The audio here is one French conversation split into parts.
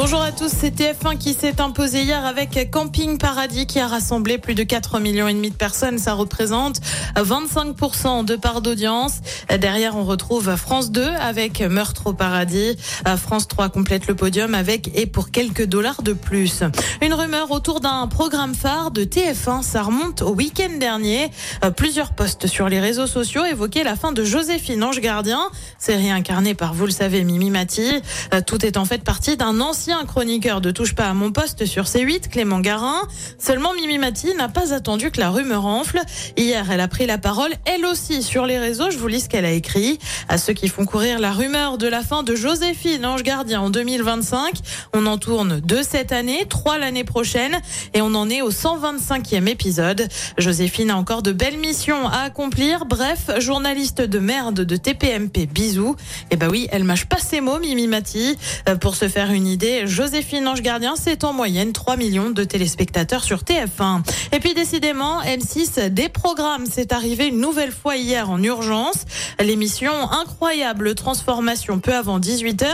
Bonjour à tous, c'est TF1 qui s'est imposé hier avec Camping Paradis qui a rassemblé plus de 4 millions et demi de personnes. Ça représente 25% de part d'audience. Derrière, on retrouve France 2 avec Meurtre au paradis. France 3 complète le podium avec et pour quelques dollars de plus. Une rumeur autour d'un programme phare de TF1. Ça remonte au week-end dernier. Plusieurs posts sur les réseaux sociaux évoquaient la fin de Joséphine Ange Gardien. Série incarnée par, vous le savez, Mimi Mati. Tout est en fait parti d'un ancien ancien chroniqueur de Touche pas à mon poste sur C8, Clément Garin. Seulement Mimi Mati n'a pas attendu que la rumeur enfle. Hier, elle a pris la parole, elle aussi, sur les réseaux. Je vous lis ce qu'elle a écrit. À ceux qui font courir la rumeur de la fin de Joséphine, Ange Gardien, en 2025. On en tourne deux cette année, trois l'année prochaine, et on en est au 125e épisode. Joséphine a encore de belles missions à accomplir. Bref, journaliste de merde de TPMP, bisous. Eh bah oui, elle mâche pas ses mots, Mimi Mati. Euh, pour se faire une idée, Joséphine Ange Gardien, c'est en moyenne 3 millions de téléspectateurs sur TF1. Et puis décidément, M6 des programmes, c'est arrivé une nouvelle fois hier en urgence. L'émission Incroyable Transformation peu avant 18h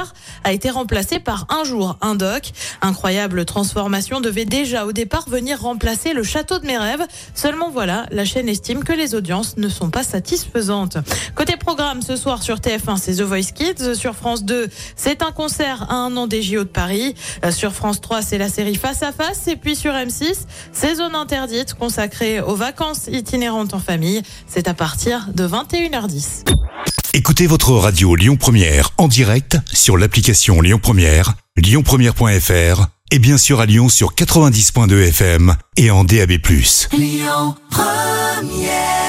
a été remplacée par Un jour, un doc. Incroyable Transformation devait déjà au départ venir remplacer le château de mes rêves. Seulement voilà, la chaîne estime que les audiences ne sont pas satisfaisantes. Côté programme, ce soir sur TF1, c'est The Voice Kids. Sur France 2, c'est un concert à un an des JO de Paris. Euh, sur France 3, c'est la série Face à Face. Et puis sur M6, c'est Zone Interdite consacrée aux vacances itinérantes en famille. C'est à partir de 21h10. Écoutez votre radio Lyon Première en direct sur l'application Lyon Première, lyonpremière.fr et bien sûr à Lyon sur 90.2 FM et en DAB+. Lyon Première